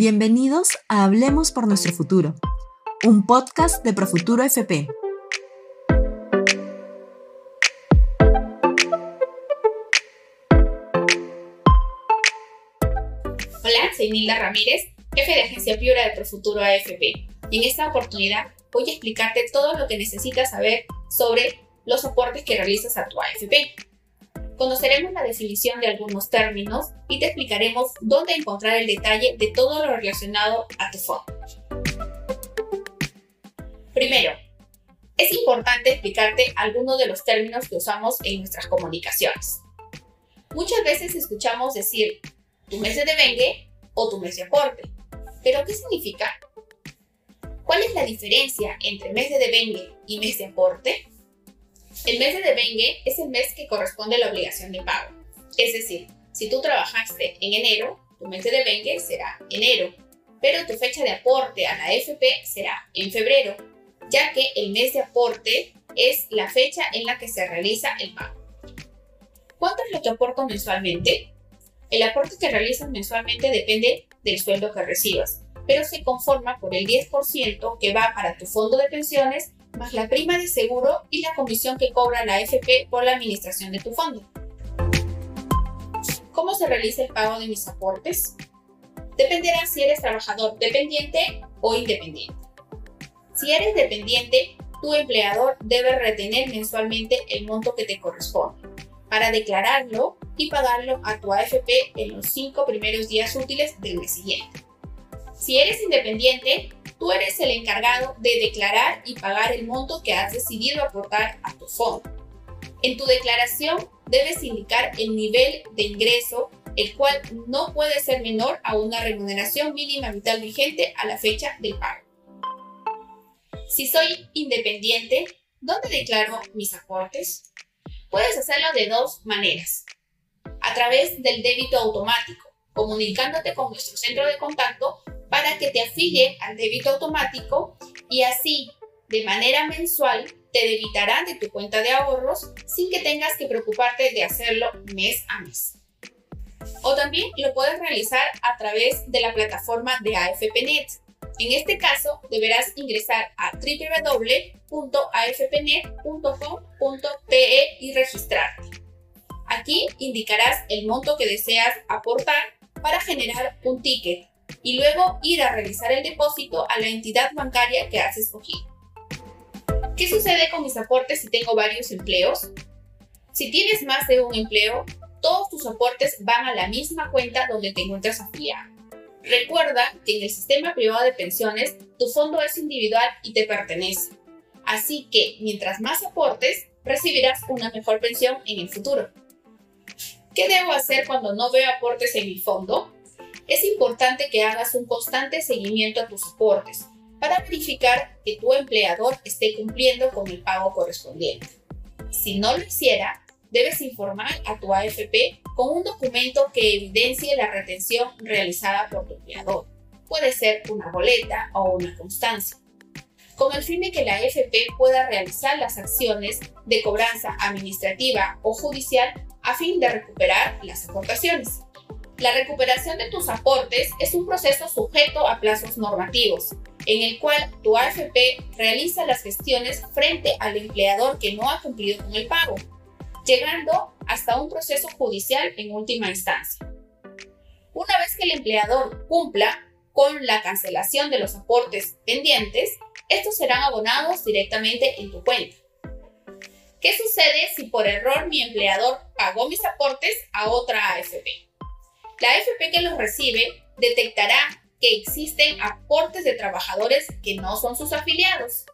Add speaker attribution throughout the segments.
Speaker 1: Bienvenidos a Hablemos por nuestro futuro, un podcast de Profuturo FP.
Speaker 2: Hola, soy Nilda Ramírez, jefe de agencia Piura de Profuturo AFP. Y en esta oportunidad voy a explicarte todo lo que necesitas saber sobre los soportes que realizas a tu AFP. Conoceremos la definición de algunos términos y te explicaremos dónde encontrar el detalle de todo lo relacionado a tu fondo. Primero, es importante explicarte algunos de los términos que usamos en nuestras comunicaciones. Muchas veces escuchamos decir tu mes de devengue o tu mes de aporte. ¿Pero qué significa? ¿Cuál es la diferencia entre mes de devengue y mes de aporte? El mes de devengue es el mes que corresponde a la obligación de pago. Es decir, si tú trabajaste en enero, tu mes de devengue será enero, pero tu fecha de aporte a la FP será en febrero, ya que el mes de aporte es la fecha en la que se realiza el pago. ¿Cuánto es lo que aporto mensualmente? El aporte que realizas mensualmente depende del sueldo que recibas, pero se conforma por el 10% que va para tu fondo de pensiones más la prima de seguro y la comisión que cobra la AFP por la administración de tu fondo. ¿Cómo se realiza el pago de mis aportes? Dependerá si eres trabajador dependiente o independiente. Si eres dependiente, tu empleador debe retener mensualmente el monto que te corresponde para declararlo y pagarlo a tu AFP en los cinco primeros días útiles del mes siguiente. Si eres independiente, tú eres el encargado de declarar y pagar el monto que has decidido aportar a tu fondo. En tu declaración debes indicar el nivel de ingreso, el cual no puede ser menor a una remuneración mínima vital vigente a la fecha del pago. Si soy independiente, ¿dónde declaro mis aportes? Puedes hacerlo de dos maneras. A través del débito automático, comunicándote con nuestro centro de contacto para que te afilie al débito automático y así, de manera mensual, te debitarán de tu cuenta de ahorros sin que tengas que preocuparte de hacerlo mes a mes. O también lo puedes realizar a través de la plataforma de AFPNet. En este caso, deberás ingresar a www.afpnet.com.pe y registrarte. Aquí indicarás el monto que deseas aportar para generar un ticket y luego ir a realizar el depósito a la entidad bancaria que has escogido. ¿Qué sucede con mis aportes si tengo varios empleos? Si tienes más de un empleo, todos tus aportes van a la misma cuenta donde te encuentras afiliado. Recuerda que en el sistema privado de pensiones tu fondo es individual y te pertenece. Así que mientras más aportes, recibirás una mejor pensión en el futuro. ¿Qué debo hacer cuando no veo aportes en mi fondo? Es importante que hagas un constante seguimiento a tus aportes para verificar que tu empleador esté cumpliendo con el pago correspondiente. Si no lo hiciera, debes informar a tu AFP con un documento que evidencie la retención realizada por tu empleador. Puede ser una boleta o una constancia con el fin de que la AFP pueda realizar las acciones de cobranza administrativa o judicial a fin de recuperar las aportaciones. La recuperación de tus aportes es un proceso sujeto a plazos normativos, en el cual tu AFP realiza las gestiones frente al empleador que no ha cumplido con el pago, llegando hasta un proceso judicial en última instancia. Una vez que el empleador cumpla con la cancelación de los aportes pendientes, estos serán abonados directamente en tu cuenta. ¿Qué sucede si por error mi empleador pagó mis aportes a otra AFP? La AFP que los recibe detectará que existen aportes de trabajadores que no son sus afiliados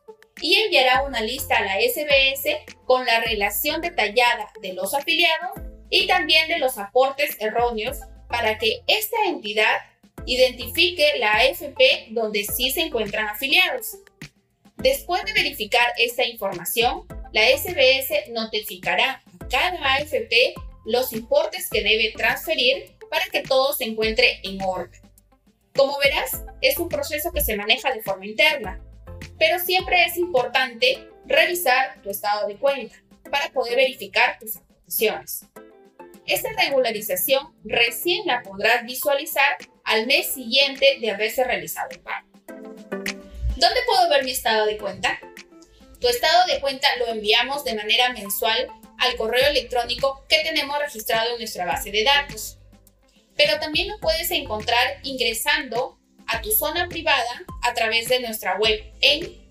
Speaker 2: y enviará una lista a la SBS con la relación detallada de los afiliados y también de los aportes erróneos para que esta entidad identifique la AFP donde sí se encuentran afiliados. Después de verificar esta información, la SBS notificará a cada AFP los importes que debe transferir para que todo se encuentre en orden. Como verás, es un proceso que se maneja de forma interna, pero siempre es importante revisar tu estado de cuenta para poder verificar tus aportaciones. Esta regularización recién la podrás visualizar al mes siguiente de haberse realizado el pago. ¿Dónde puedo ver mi estado de cuenta? Tu estado de cuenta lo enviamos de manera mensual al correo electrónico que tenemos registrado en nuestra base de datos. Pero también lo puedes encontrar ingresando a tu zona privada a través de nuestra web en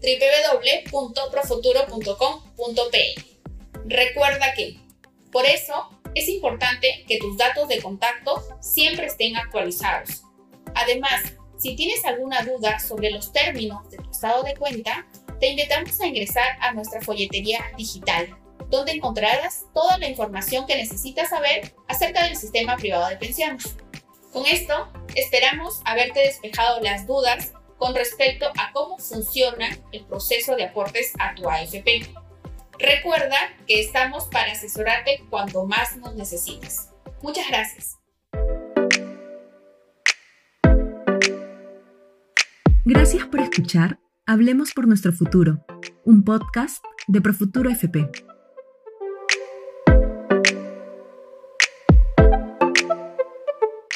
Speaker 2: www.profuturo.com.pe. Recuerda que, por eso, es importante que tus datos de contacto siempre estén actualizados. Además, si tienes alguna duda sobre los términos de tu estado de cuenta, te invitamos a ingresar a nuestra folletería digital, donde encontrarás toda la información que necesitas saber acerca del sistema privado de pensiones. Con esto, esperamos haberte despejado las dudas con respecto a cómo funciona el proceso de aportes a tu AFP. Recuerda que estamos para asesorarte cuando más nos necesites. Muchas gracias.
Speaker 1: Gracias por escuchar Hablemos por nuestro futuro, un podcast de Profuturo FP.